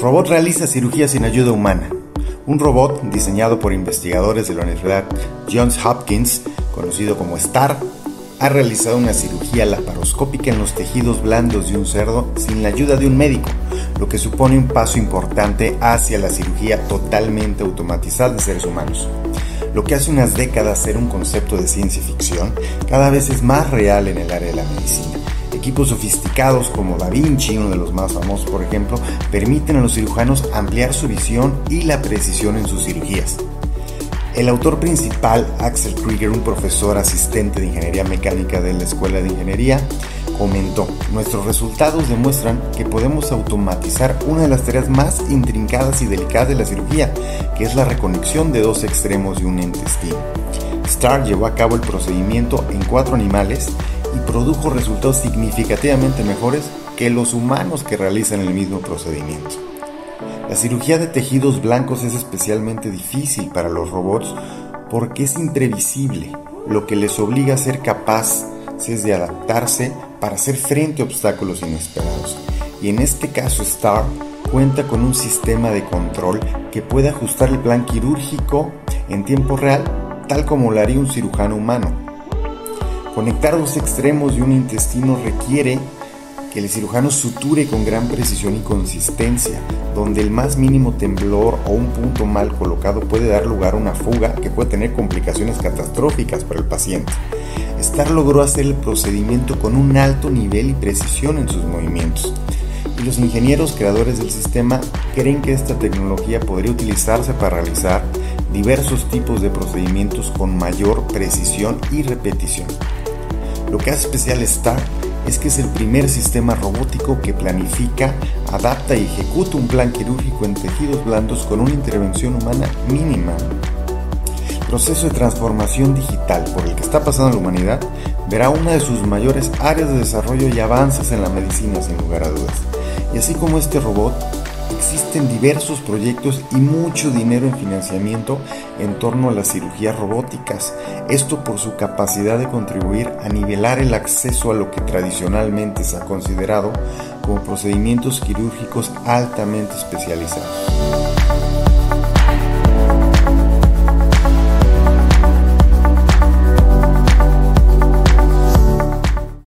robot realiza cirugía sin ayuda humana. Un robot diseñado por investigadores de la Universidad Johns Hopkins, conocido como STAR, ha realizado una cirugía laparoscópica en los tejidos blandos de un cerdo sin la ayuda de un médico, lo que supone un paso importante hacia la cirugía totalmente automatizada de seres humanos. Lo que hace unas décadas era un concepto de ciencia ficción, cada vez es más real en el área de la medicina. Equipos sofisticados como Da Vinci, uno de los más famosos por ejemplo, permiten a los cirujanos ampliar su visión y la precisión en sus cirugías. El autor principal, Axel Krieger, un profesor asistente de ingeniería mecánica de la Escuela de Ingeniería, comentó, nuestros resultados demuestran que podemos automatizar una de las tareas más intrincadas y delicadas de la cirugía, que es la reconexión de dos extremos de un intestino. Starr llevó a cabo el procedimiento en cuatro animales y produjo resultados significativamente mejores que los humanos que realizan el mismo procedimiento. La cirugía de tejidos blancos es especialmente difícil para los robots porque es imprevisible, lo que les obliga a ser capaces de adaptarse para hacer frente a obstáculos inesperados. Y en este caso Star cuenta con un sistema de control que puede ajustar el plan quirúrgico en tiempo real, tal como lo haría un cirujano humano. Conectar dos extremos de un intestino requiere que el cirujano suture con gran precisión y consistencia, donde el más mínimo temblor o un punto mal colocado puede dar lugar a una fuga que puede tener complicaciones catastróficas para el paciente. Star logró hacer el procedimiento con un alto nivel y precisión en sus movimientos. Y los ingenieros creadores del sistema creen que esta tecnología podría utilizarse para realizar diversos tipos de procedimientos con mayor precisión y repetición. Lo que hace especial Star es que es el primer sistema robótico que planifica, adapta y ejecuta un plan quirúrgico en tejidos blandos con una intervención humana mínima. Proceso de transformación digital por el que está pasando la humanidad verá una de sus mayores áreas de desarrollo y avances en la medicina sin lugar a dudas. Y así como este robot, existen diversos proyectos y mucho dinero en financiamiento en torno a las cirugías robóticas, esto por su capacidad de contribuir a nivelar el acceso a lo que tradicionalmente se ha considerado como procedimientos quirúrgicos altamente especializados.